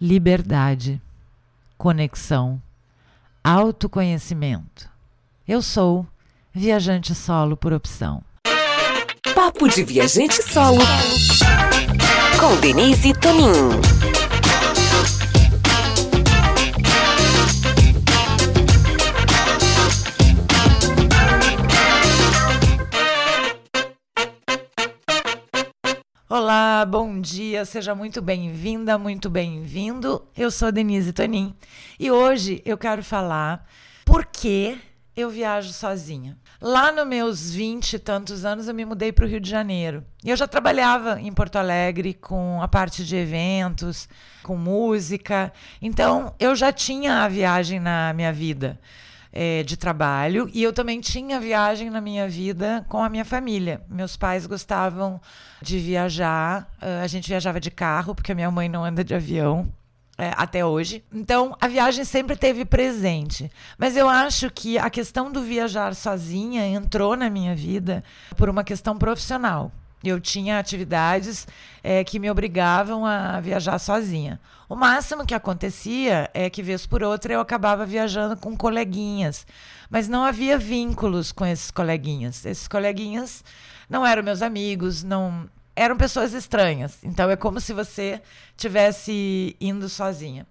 liberdade, conexão, autoconhecimento. Eu sou viajante solo por opção. Papo de viajante solo com Denise Tonin. Olá, bom dia, seja muito bem-vinda, muito bem-vindo. Eu sou Denise Tonin e hoje eu quero falar por que eu viajo sozinha. Lá nos meus 20 e tantos anos eu me mudei para o Rio de Janeiro. E eu já trabalhava em Porto Alegre com a parte de eventos, com música. Então eu já tinha a viagem na minha vida é, de trabalho e eu também tinha viagem na minha vida com a minha família. Meus pais gostavam de viajar, uh, a gente viajava de carro, porque a minha mãe não anda de avião. É, até hoje. Então, a viagem sempre teve presente. Mas eu acho que a questão do viajar sozinha entrou na minha vida por uma questão profissional. Eu tinha atividades é, que me obrigavam a viajar sozinha. O máximo que acontecia é que, vez por outra, eu acabava viajando com coleguinhas, mas não havia vínculos com esses coleguinhas. Esses coleguinhas não eram meus amigos, não eram pessoas estranhas. Então é como se você tivesse indo sozinha.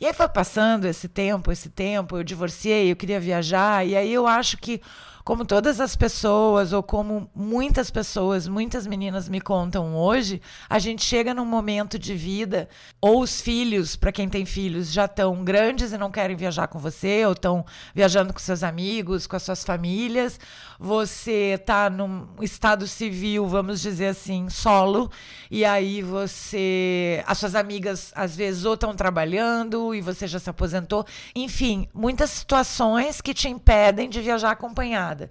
E aí foi passando esse tempo, esse tempo, eu divorciei, eu queria viajar, e aí eu acho que como todas as pessoas, ou como muitas pessoas, muitas meninas me contam hoje, a gente chega num momento de vida, ou os filhos, para quem tem filhos, já estão grandes e não querem viajar com você, ou estão viajando com seus amigos, com as suas famílias, você está num estado civil, vamos dizer assim, solo, e aí você. As suas amigas, às vezes, ou estão trabalhando e você já se aposentou. Enfim, muitas situações que te impedem de viajar acompanhado.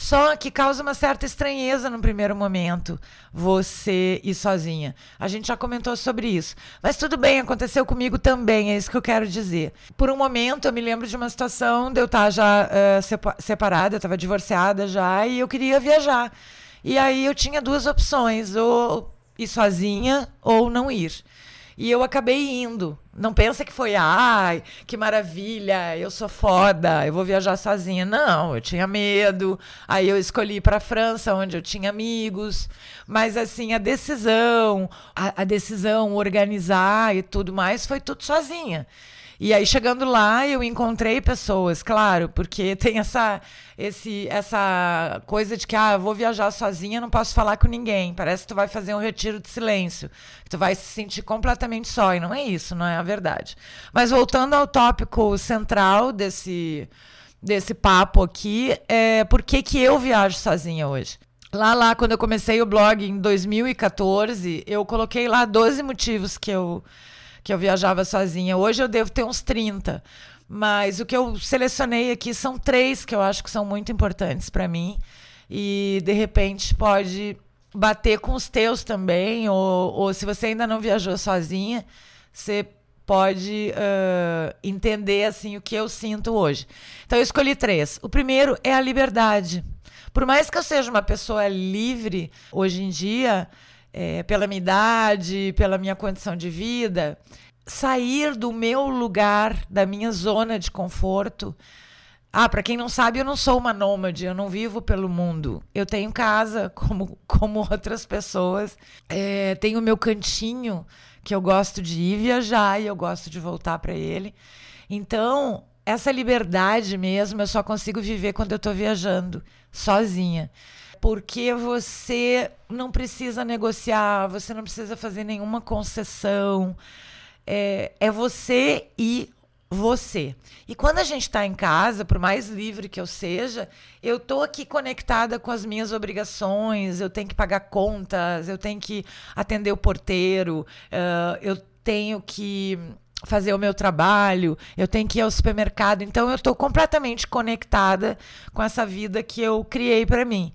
Só que causa uma certa estranheza no primeiro momento você ir sozinha. A gente já comentou sobre isso. Mas tudo bem, aconteceu comigo também, é isso que eu quero dizer. Por um momento eu me lembro de uma situação de eu estar já uh, separada, eu estava divorciada já e eu queria viajar. E aí eu tinha duas opções, ou ir sozinha ou não ir. E eu acabei indo. Não pensa que foi, ai, que maravilha, eu sou foda, eu vou viajar sozinha. Não, eu tinha medo. Aí eu escolhi para a França, onde eu tinha amigos. Mas assim, a decisão, a, a decisão, organizar e tudo mais, foi tudo sozinha. E aí, chegando lá, eu encontrei pessoas, claro, porque tem essa, esse, essa coisa de que, ah, eu vou viajar sozinha, não posso falar com ninguém. Parece que tu vai fazer um retiro de silêncio. Tu vai se sentir completamente só. E não é isso, não é a verdade. Mas voltando ao tópico central desse, desse papo aqui, é por que, que eu viajo sozinha hoje? Lá, lá, quando eu comecei o blog em 2014, eu coloquei lá 12 motivos que eu que eu viajava sozinha. Hoje eu devo ter uns 30. Mas o que eu selecionei aqui são três que eu acho que são muito importantes para mim. E de repente pode bater com os teus também. Ou, ou se você ainda não viajou sozinha, você pode uh, entender assim o que eu sinto hoje. Então eu escolhi três. O primeiro é a liberdade. Por mais que eu seja uma pessoa livre hoje em dia, é, pela minha idade, pela minha condição de vida, sair do meu lugar, da minha zona de conforto. Ah, para quem não sabe, eu não sou uma nômade, eu não vivo pelo mundo. Eu tenho casa, como, como outras pessoas. É, tenho meu cantinho que eu gosto de ir viajar e eu gosto de voltar para ele. Então, essa liberdade mesmo eu só consigo viver quando eu estou viajando, sozinha porque você não precisa negociar, você não precisa fazer nenhuma concessão. É, é você e você. E quando a gente está em casa, por mais livre que eu seja, eu estou aqui conectada com as minhas obrigações, eu tenho que pagar contas, eu tenho que atender o porteiro, uh, eu tenho que fazer o meu trabalho, eu tenho que ir ao supermercado. Então eu estou completamente conectada com essa vida que eu criei para mim.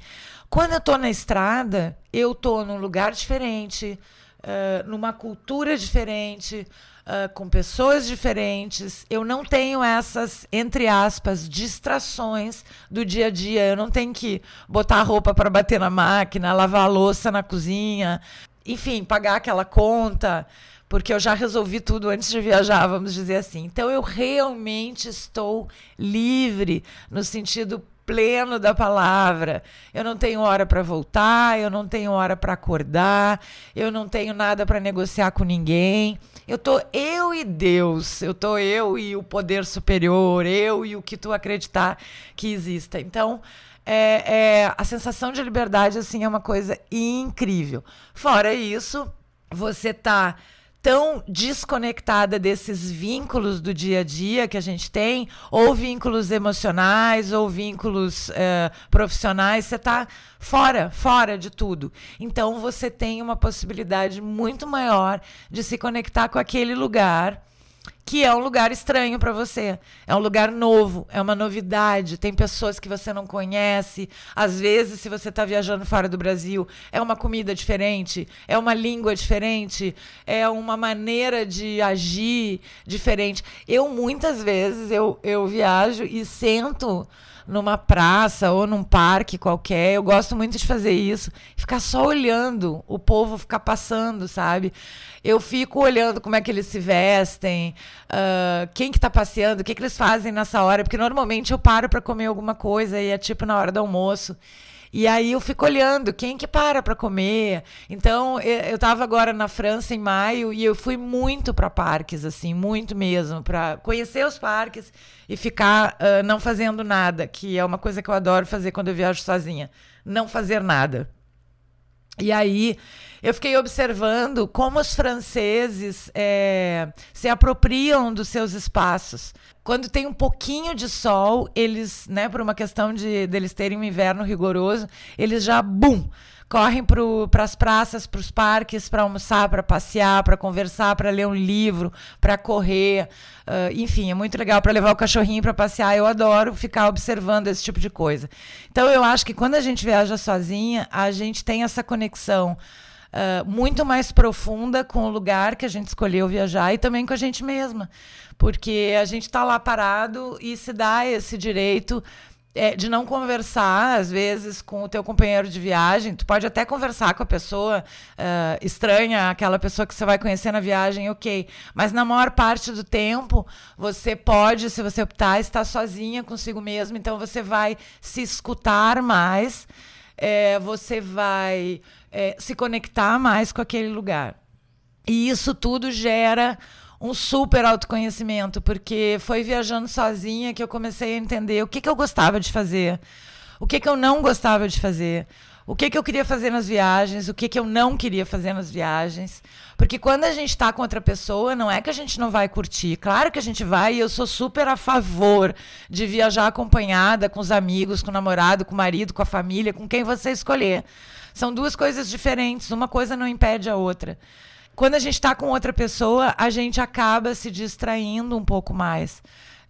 Quando eu estou na estrada, eu estou num lugar diferente, uh, numa cultura diferente, uh, com pessoas diferentes. Eu não tenho essas, entre aspas, distrações do dia a dia. Eu não tenho que botar roupa para bater na máquina, lavar a louça na cozinha, enfim, pagar aquela conta porque eu já resolvi tudo antes de viajar, vamos dizer assim. Então eu realmente estou livre no sentido pleno da palavra. Eu não tenho hora para voltar, eu não tenho hora para acordar, eu não tenho nada para negociar com ninguém. Eu tô eu e Deus, eu tô eu e o poder superior, eu e o que tu acreditar que exista. Então, é, é, a sensação de liberdade assim é uma coisa incrível. Fora isso, você tá tão desconectada desses vínculos do dia a dia que a gente tem, ou vínculos emocionais, ou vínculos é, profissionais, você está fora, fora de tudo. Então você tem uma possibilidade muito maior de se conectar com aquele lugar que é um lugar estranho para você. É um lugar novo, é uma novidade. Tem pessoas que você não conhece. Às vezes, se você está viajando fora do Brasil, é uma comida diferente, é uma língua diferente, é uma maneira de agir diferente. Eu, muitas vezes, eu, eu viajo e sento numa praça ou num parque qualquer. Eu gosto muito de fazer isso. Ficar só olhando o povo ficar passando, sabe? Eu fico olhando como é que eles se vestem, uh, quem que tá passeando, o que, que eles fazem nessa hora, porque normalmente eu paro para comer alguma coisa e é tipo na hora do almoço. E aí eu fico olhando quem que para para comer. Então, eu estava agora na França em maio e eu fui muito para parques, assim, muito mesmo, para conhecer os parques e ficar uh, não fazendo nada, que é uma coisa que eu adoro fazer quando eu viajo sozinha. Não fazer nada. E aí eu fiquei observando como os franceses é, se apropriam dos seus espaços. Quando tem um pouquinho de sol, eles, né, por uma questão de deles terem um inverno rigoroso, eles já, bum, correm para as praças, para os parques, para almoçar, para passear, para conversar, para ler um livro, para correr. Uh, enfim, é muito legal para levar o cachorrinho para passear. Eu adoro ficar observando esse tipo de coisa. Então, eu acho que quando a gente viaja sozinha, a gente tem essa conexão. Uh, muito mais profunda com o lugar que a gente escolheu viajar e também com a gente mesma. Porque a gente está lá parado e se dá esse direito é, de não conversar, às vezes, com o teu companheiro de viagem. Tu pode até conversar com a pessoa uh, estranha, aquela pessoa que você vai conhecer na viagem, ok. Mas na maior parte do tempo, você pode, se você optar, estar sozinha consigo mesmo. Então, você vai se escutar mais, é, você vai é, se conectar mais com aquele lugar. E isso tudo gera um super autoconhecimento, porque foi viajando sozinha que eu comecei a entender o que, que eu gostava de fazer, o que, que eu não gostava de fazer, o que, que eu queria fazer nas viagens, o que, que eu não queria fazer nas viagens. Porque quando a gente está com outra pessoa, não é que a gente não vai curtir. Claro que a gente vai e eu sou super a favor de viajar acompanhada, com os amigos, com o namorado, com o marido, com a família, com quem você escolher. São duas coisas diferentes, uma coisa não impede a outra quando a gente está com outra pessoa, a gente acaba se distraindo um pouco mais.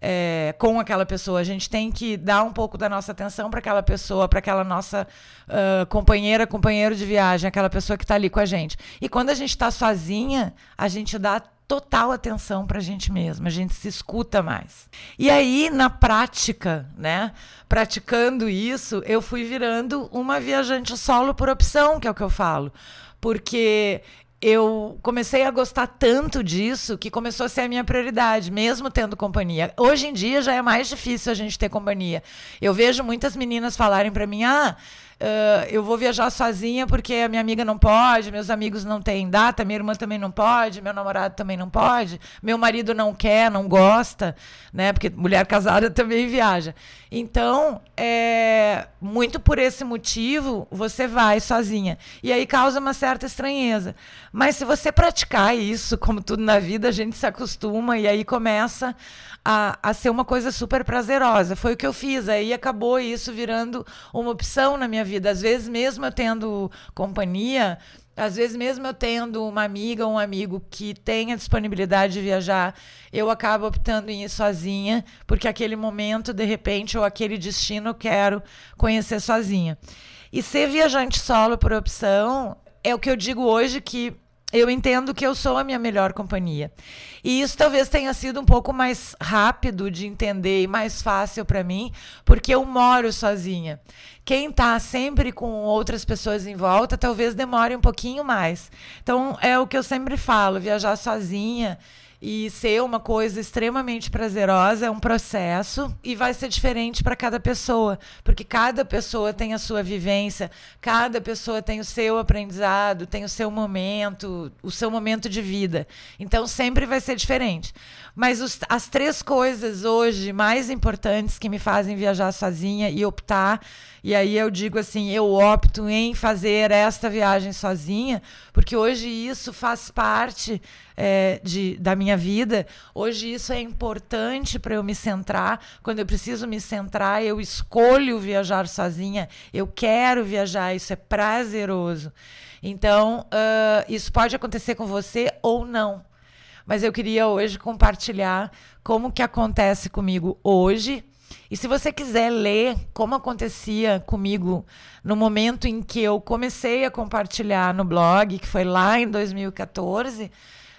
É, com aquela pessoa. A gente tem que dar um pouco da nossa atenção para aquela pessoa, para aquela nossa uh, companheira, companheiro de viagem, aquela pessoa que está ali com a gente. E quando a gente está sozinha, a gente dá total atenção para a gente mesma, a gente se escuta mais. E aí, na prática, né, praticando isso, eu fui virando uma viajante solo por opção, que é o que eu falo. Porque eu comecei a gostar tanto disso que começou a ser a minha prioridade, mesmo tendo companhia. Hoje em dia já é mais difícil a gente ter companhia. Eu vejo muitas meninas falarem para mim: ah, Uh, eu vou viajar sozinha porque a minha amiga não pode, meus amigos não têm data, minha irmã também não pode, meu namorado também não pode, meu marido não quer, não gosta, né? Porque mulher casada também viaja. Então, é, muito por esse motivo, você vai sozinha. E aí causa uma certa estranheza. Mas se você praticar isso, como tudo na vida, a gente se acostuma e aí começa a, a ser uma coisa super prazerosa. Foi o que eu fiz. Aí acabou isso virando uma opção na minha vida. Às vezes, mesmo eu tendo companhia, às vezes, mesmo eu tendo uma amiga ou um amigo que tenha disponibilidade de viajar, eu acabo optando em ir sozinha, porque aquele momento, de repente, ou aquele destino eu quero conhecer sozinha. E ser viajante solo por opção é o que eu digo hoje que eu entendo que eu sou a minha melhor companhia. E isso talvez tenha sido um pouco mais rápido de entender e mais fácil para mim, porque eu moro sozinha. Quem está sempre com outras pessoas em volta, talvez demore um pouquinho mais. Então, é o que eu sempre falo: viajar sozinha e ser uma coisa extremamente prazerosa é um processo e vai ser diferente para cada pessoa, porque cada pessoa tem a sua vivência, cada pessoa tem o seu aprendizado, tem o seu momento, o seu momento de vida. Então sempre vai ser diferente. Mas os, as três coisas hoje mais importantes que me fazem viajar sozinha e optar, e aí eu digo assim, eu opto em fazer esta viagem sozinha, porque hoje isso faz parte é, de, da minha vida. Hoje isso é importante para eu me centrar. Quando eu preciso me centrar, eu escolho viajar sozinha. Eu quero viajar, isso é prazeroso. Então, uh, isso pode acontecer com você ou não. Mas eu queria hoje compartilhar como que acontece comigo hoje. E se você quiser ler como acontecia comigo no momento em que eu comecei a compartilhar no blog, que foi lá em 2014,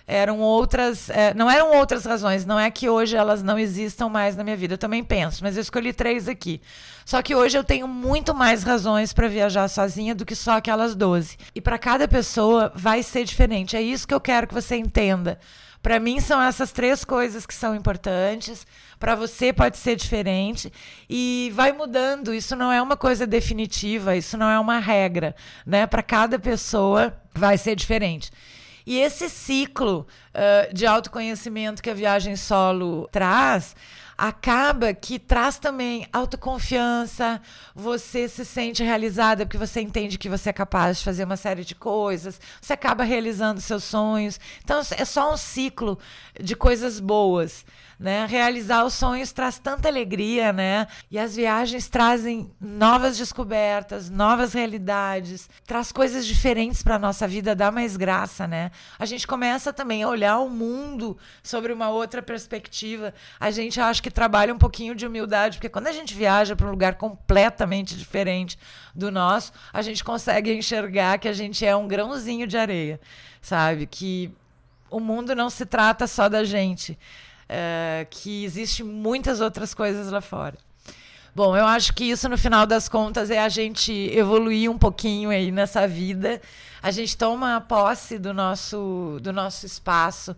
eram outras, é, não eram outras razões, não é que hoje elas não existam mais na minha vida, eu também penso, mas eu escolhi três aqui. Só que hoje eu tenho muito mais razões para viajar sozinha do que só aquelas 12. E para cada pessoa vai ser diferente. É isso que eu quero que você entenda. Para mim são essas três coisas que são importantes. Para você pode ser diferente e vai mudando. Isso não é uma coisa definitiva, isso não é uma regra, né? Para cada pessoa vai ser diferente. E esse ciclo uh, de autoconhecimento que a viagem solo traz acaba que traz também autoconfiança, você se sente realizada porque você entende que você é capaz de fazer uma série de coisas, você acaba realizando seus sonhos. Então é só um ciclo de coisas boas né? Realizar os sonhos traz tanta alegria, né? E as viagens trazem novas descobertas, novas realidades, traz coisas diferentes para nossa vida, dá mais graça, né? A gente começa também a olhar o mundo sobre uma outra perspectiva. A gente acha que trabalha um pouquinho de humildade, porque quando a gente viaja para um lugar completamente diferente do nosso, a gente consegue enxergar que a gente é um grãozinho de areia, sabe? Que o mundo não se trata só da gente uh, que existe muitas outras coisas lá fora. Bom, eu acho que isso, no final das contas, é a gente evoluir um pouquinho aí nessa vida. A gente toma posse do nosso, do nosso espaço,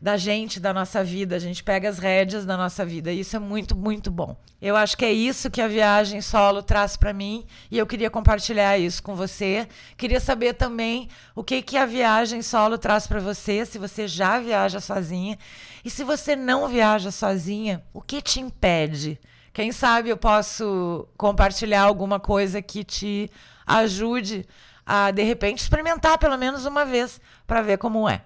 da gente, da nossa vida. A gente pega as rédeas da nossa vida. Isso é muito, muito bom. Eu acho que é isso que a viagem solo traz para mim e eu queria compartilhar isso com você. Queria saber também o que que a viagem solo traz para você, se você já viaja sozinha e se você não viaja sozinha, o que te impede? Quem sabe eu posso compartilhar alguma coisa que te ajude a de repente experimentar pelo menos uma vez para ver como é.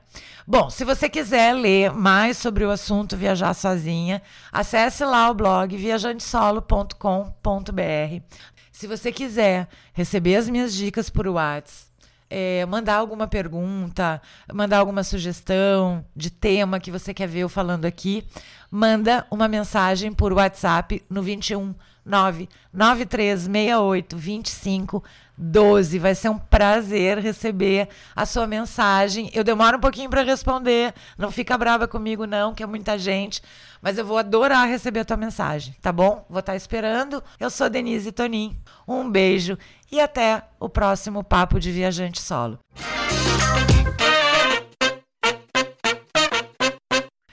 Bom, se você quiser ler mais sobre o assunto viajar sozinha, acesse lá o blog viajantesolo.com.br. Se você quiser receber as minhas dicas por WhatsApp, é, mandar alguma pergunta, mandar alguma sugestão de tema que você quer ver eu falando aqui, manda uma mensagem por WhatsApp no 21 99368 25 12. Vai ser um prazer receber a sua mensagem. Eu demoro um pouquinho para responder, não fica brava comigo não, que é muita gente, mas eu vou adorar receber a tua mensagem, tá bom? Vou estar tá esperando. Eu sou Denise Tonin. Um beijo e até o próximo papo de viajante solo.